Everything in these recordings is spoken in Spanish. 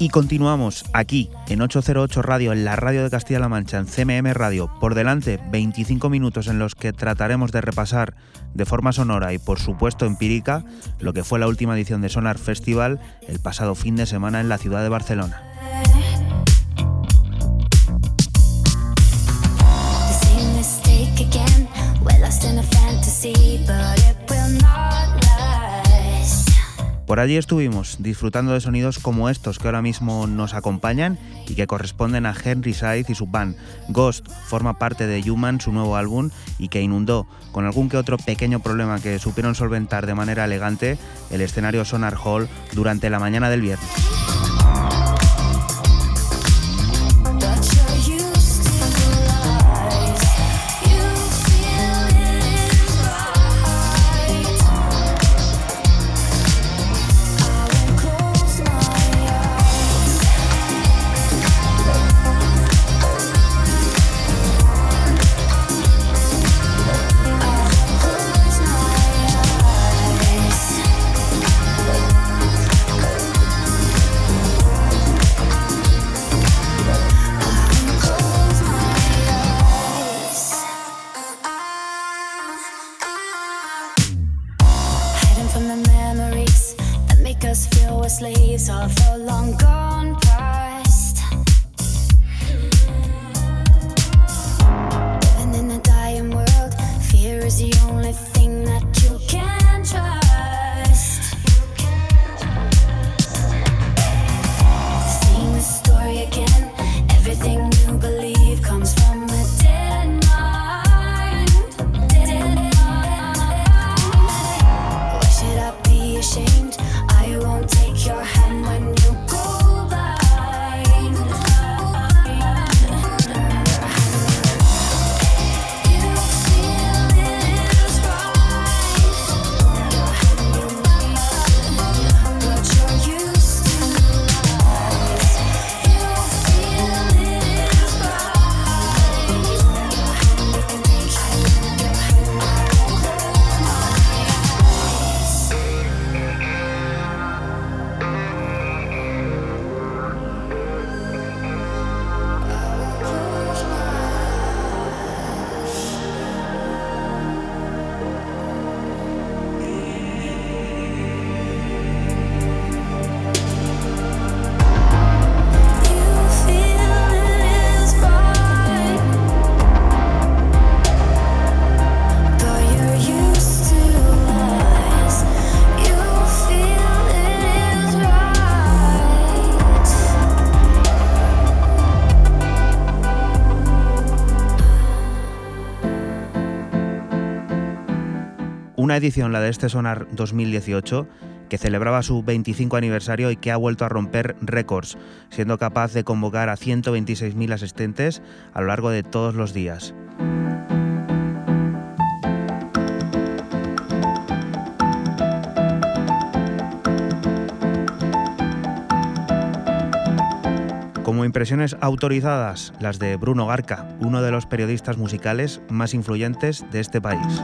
Y continuamos aquí en 808 Radio, en la radio de Castilla-La Mancha, en CMM Radio. Por delante, 25 minutos en los que trataremos de repasar de forma sonora y por supuesto empírica lo que fue la última edición de Sonar Festival el pasado fin de semana en la ciudad de Barcelona. Por allí estuvimos disfrutando de sonidos como estos que ahora mismo nos acompañan y que corresponden a Henry Scythe y su band. Ghost forma parte de Human, su nuevo álbum, y que inundó, con algún que otro pequeño problema que supieron solventar de manera elegante, el escenario Sonar Hall durante la mañana del viernes. Edición, la de este Sonar 2018, que celebraba su 25 aniversario y que ha vuelto a romper récords, siendo capaz de convocar a 126.000 asistentes a lo largo de todos los días. Como impresiones autorizadas, las de Bruno Garca, uno de los periodistas musicales más influyentes de este país.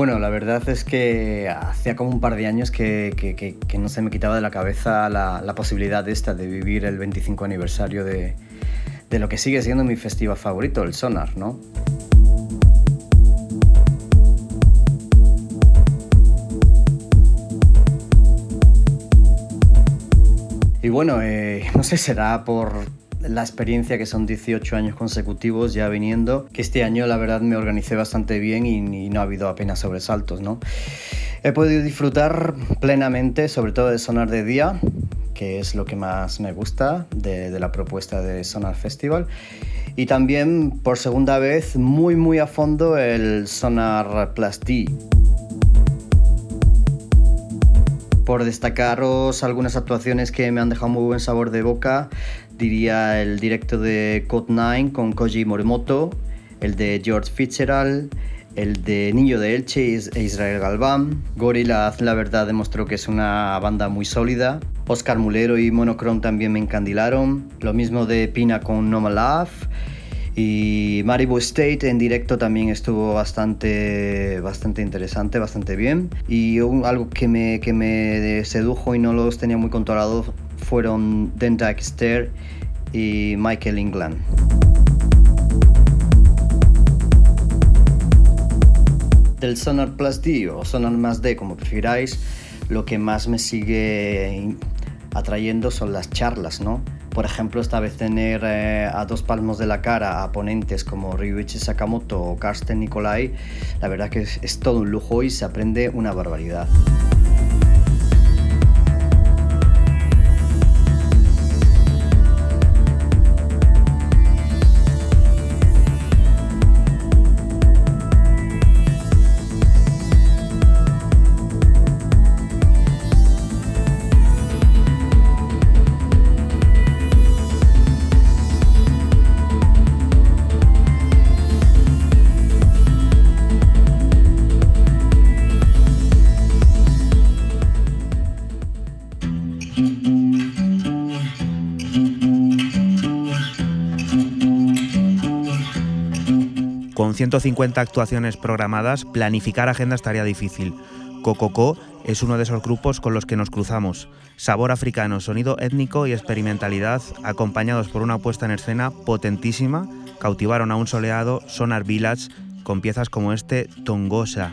Bueno, la verdad es que hacía como un par de años que, no se me quitaba de la cabeza la, posibilidad esta de vivir el 25 aniversario de, lo que sigue siendo mi festival favorito, el Sonar, ¿no? Y bueno, eh, no sé, será por, la experiencia que son 18 años consecutivos ya viniendo, que este año la verdad me organicé bastante bien y, no ha habido apenas sobresaltos, ¿no? He podido disfrutar plenamente, sobre todo de sonar de día, que es lo que más me gusta de, la propuesta de Sonar Festival. Y también por segunda vez muy muy a fondo el Sonar Plus D. Por destacaros algunas actuaciones que me han dejado muy buen sabor de boca, diría el directo de Code 9 con Koji Morimoto, el de George Fitzgerald, el de Niño de Elche e Israel Galván. Gorillaz, la verdad, demostró que es una banda muy sólida. Oscar Mulero y Monochrome también me encandilaron. Lo mismo de Pina con No Love. Y Maribu State en directo también estuvo bastante, bastante interesante, bastante bien. Y algo que me, que me sedujo y no los tenía muy controlados fueron Dendak Stair y Michael England. Del Sonar Plus D o Sonar más D, como prefiráis, lo que más me sigue atrayendo son las charlas, ¿no? Por ejemplo, esta vez tener eh, a dos palmos de la cara a ponentes como Ryuichi Sakamoto o Karsten Nikolai, la verdad que es todo un lujo y se aprende una barbaridad. Con 150 actuaciones programadas, planificar agenda estaría difícil. Cococo es uno de esos grupos con los que nos cruzamos. Sabor africano, sonido étnico y experimentalidad, acompañados por una puesta en escena potentísima, cautivaron a un soleado Sonar Village con piezas como este Tongosa.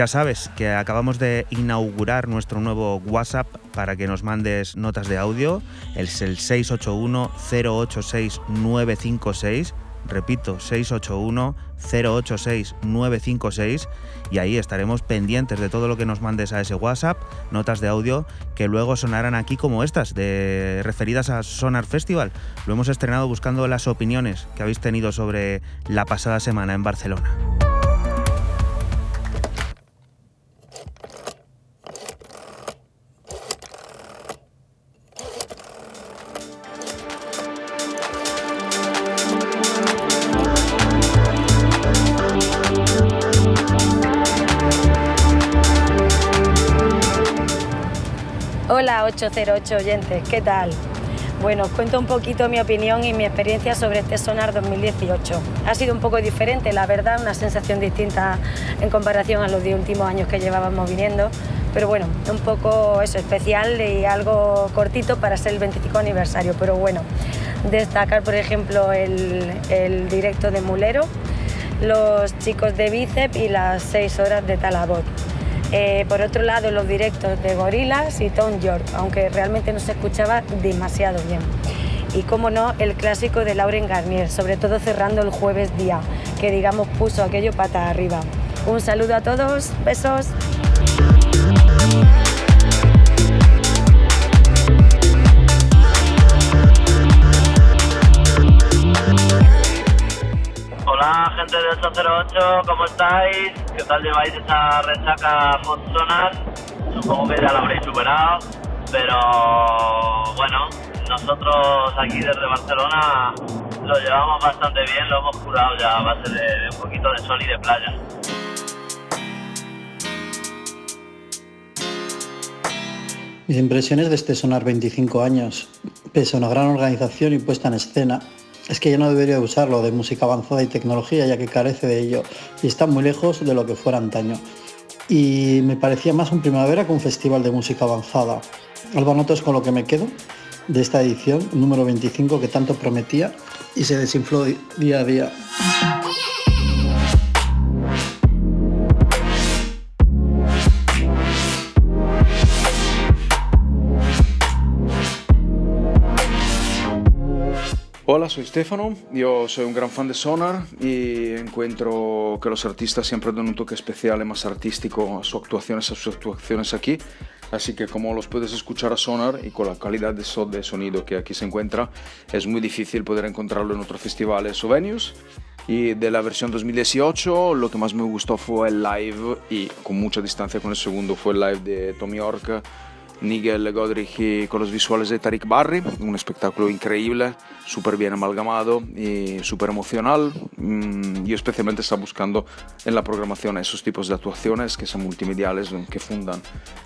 Ya sabes que acabamos de inaugurar nuestro nuevo WhatsApp para que nos mandes notas de audio. Es el 681-086-956. Repito, 681-086-956 y ahí estaremos pendientes de todo lo que nos mandes a ese WhatsApp, notas de audio que luego sonarán aquí como estas, referidas a Sonar Festival. Lo hemos estrenado buscando las opiniones que habéis tenido sobre la pasada semana en Barcelona. Hola 808 oyentes, ¿qué tal? Bueno, os cuento un poquito mi opinión y mi experiencia sobre este Sonar 2018. Ha sido un poco diferente, la verdad, una sensación distinta en comparación a los 10 últimos años que llevábamos viniendo, pero bueno, un poco eso, especial y algo cortito para ser el 25 aniversario, pero bueno, destacar por ejemplo el, directo de Mulero, los chicos de Bicep y las 6 horas de Talabot. Eh, por otro lado, los directos de Gorillaz y Tom York, aunque realmente no se escuchaba demasiado bien. Y como no, el clásico de Lauren Garnier, sobre todo cerrando el jueves día, que digamos puso aquello pata arriba. Un saludo a todos, besos. Gente de 808, ¿cómo estáis? ¿Qué tal lleváis esa resaca post-sonar? Supongo que ya la habréis superado, pero bueno, nosotros aquí desde Barcelona lo llevamos bastante bien, lo hemos curado ya a base de un poquito de sol y de playa. Mis impresiones de este Sonar 25 años, pese a una gran organización y puesta en escena, es que ya no debería usarlo de música avanzada y tecnología ya que carece de ello y está muy lejos de lo que fuera antaño. Y me parecía más un primavera que un festival de música avanzada. Albanoto es con lo que me quedo de esta edición, número 25 que tanto prometía y se desinfló día a día. Soy Stefano, yo soy un gran fan de Sonar y encuentro que los artistas siempre dan un toque especial y más artístico a sus actuaciones, a sus actuaciones aquí. Así que como los puedes escuchar a Sonar y con la calidad de, so de sonido que aquí se encuentra, es muy difícil poder encontrarlo en otros festivales o venues. Y de la versión 2018, lo que más me gustó fue el live y con mucha distancia con el segundo fue el live de Tom York Nigel Godrich con los visuales de Tariq Barry, un espectáculo increíble, súper bien amalgamado y súper emocional. Mm, yo especialmente estaba buscando en la programación esos tipos de actuaciones que son multimediales, que fundan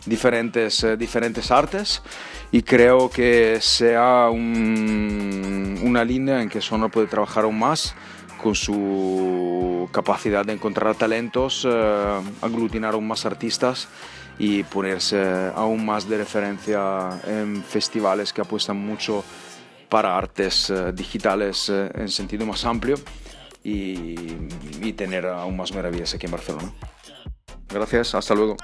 diferentes, eh, diferentes artes y creo que sea un, una línea en que Sonar puede trabajar aún más con su capacidad de encontrar talentos, eh, aglutinar aún más artistas y ponerse aún más de referencia en festivales que apuestan mucho para artes eh, digitales eh, en sentido más amplio y, y tener aún más maravillas aquí en Barcelona. Gracias, hasta luego.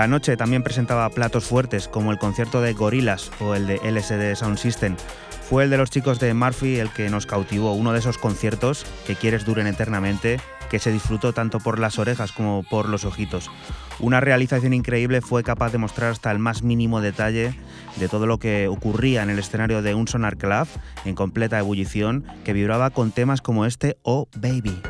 La noche también presentaba platos fuertes como el concierto de Gorillaz o el de LSD Sound System. Fue el de los chicos de Murphy el que nos cautivó, uno de esos conciertos que quieres duren eternamente, que se disfrutó tanto por las orejas como por los ojitos. Una realización increíble fue capaz de mostrar hasta el más mínimo detalle de todo lo que ocurría en el escenario de un Sonar Club en completa ebullición que vibraba con temas como este Oh Baby.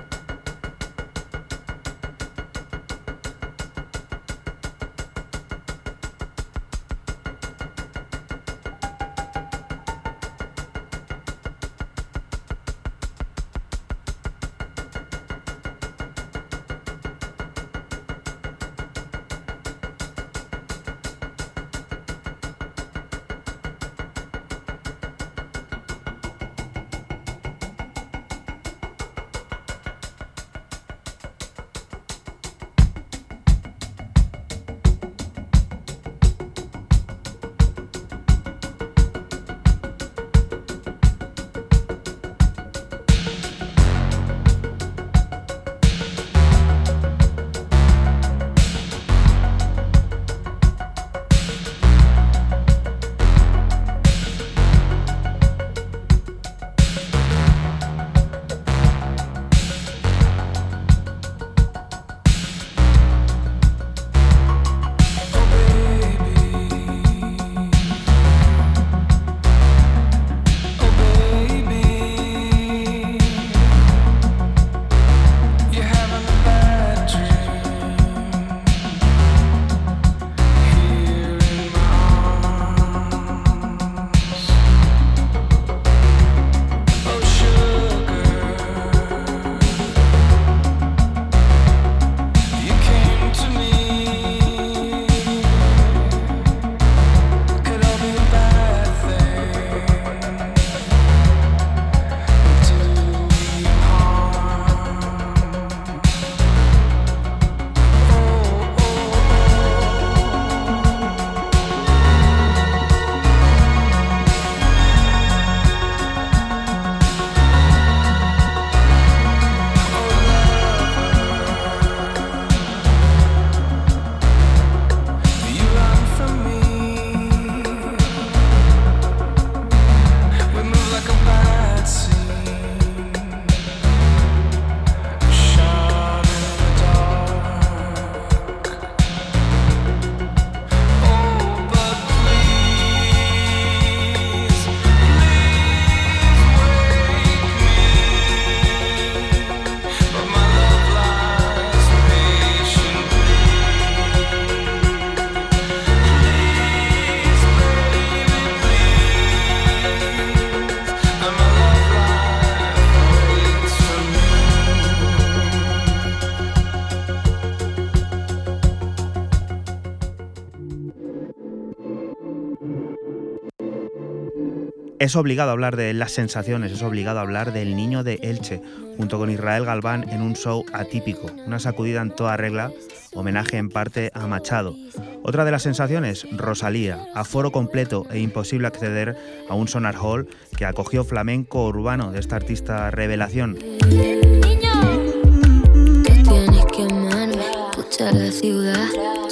Es obligado hablar de las sensaciones, es obligado hablar del niño de Elche, junto con Israel Galván en un show atípico, una sacudida en toda regla, homenaje en parte a Machado. Otra de las sensaciones, Rosalía, aforo completo e imposible acceder a un sonar hall que acogió flamenco urbano de esta artista revelación.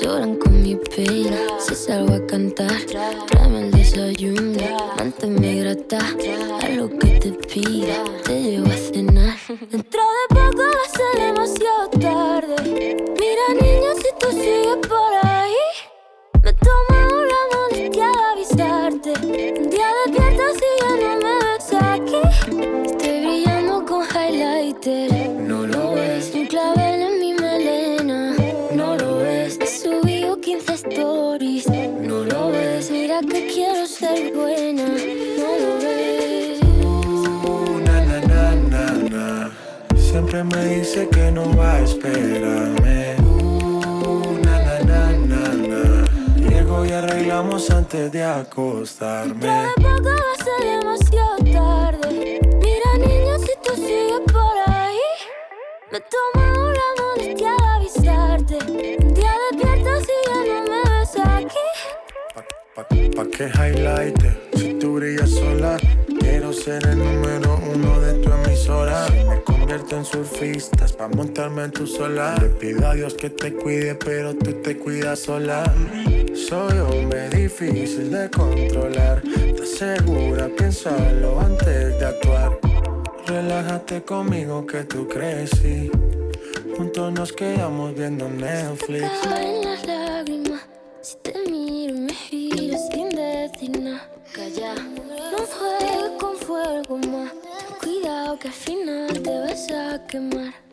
con mi. Si salgo a cantar, tráeme el desayuno, manténme grata. A lo que te pida, te llevo a cenar. Dentro de poco ser demasiado tarde. Mira, niño, si tú sigues por ahí, esperarme. Uh, na, na, na, na, na. Llego y arreglamos antes de acostarme. Dentro de poco va a ser demasiado tarde. Mira, niño, si tú sigues por ahí, me tomo la molestia de avisarte. Un día despierta si ya no me ves aquí. Pa, pa, pa' que highlight si tú brillas sola. Quiero ser el número uno de tu emisora. Convierto en surfistas pa' montarme en tu sola. Le pido a Dios que te cuide, pero tú te cuidas sola. Soy hombre difícil de controlar. ¿Estás segura? Piénsalo antes de actuar. Relájate conmigo que tú crecí. Juntos nos quedamos viendo Netflix. Se te caen las lágrimas si te miro y me giro sin decir nada. Calla, no juegues con fuego más. Ten cuidado que al final te vas a quemar.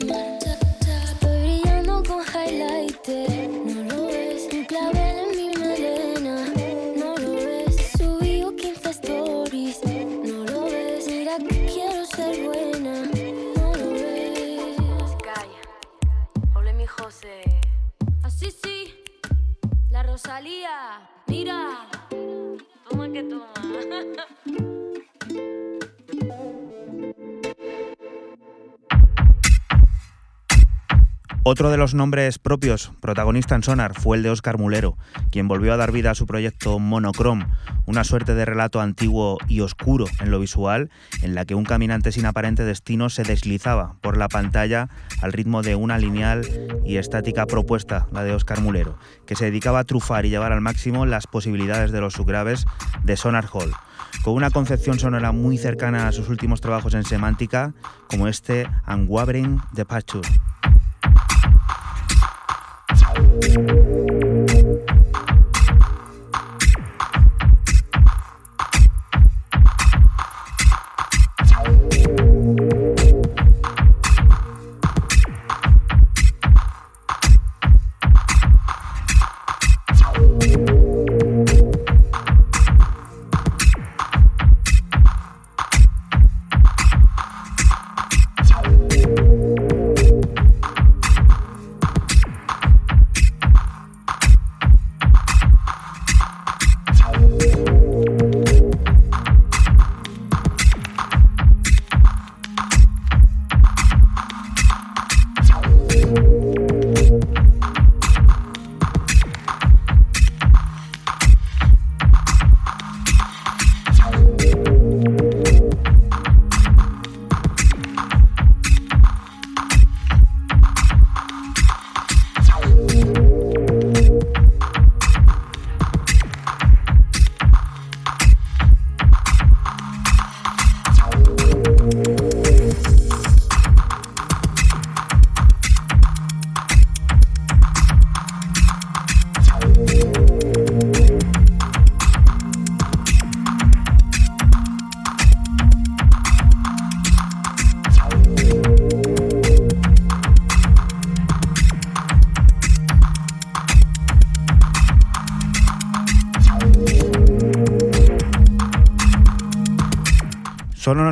Otro de los nombres propios protagonista en Sonar fue el de Óscar Mulero, quien volvió a dar vida a su proyecto Monochrome, una suerte de relato antiguo y oscuro en lo visual, en la que un caminante sin aparente destino se deslizaba por la pantalla al ritmo de una lineal y estática propuesta, la de Óscar Mulero, que se dedicaba a trufar y llevar al máximo las posibilidades de los subgraves de Sonar Hall con una concepción sonora muy cercana a sus últimos trabajos en semántica, como este Unwavering Departure. Thank you.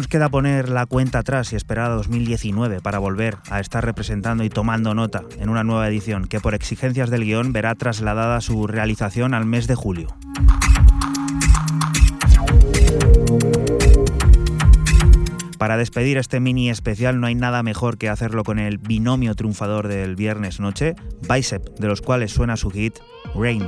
Nos queda poner la cuenta atrás y esperar a 2019 para volver a estar representando y tomando nota en una nueva edición que por exigencias del guion verá trasladada su realización al mes de julio. Para despedir este mini especial no hay nada mejor que hacerlo con el binomio triunfador del viernes noche, Bicep, de los cuales suena su hit Rain.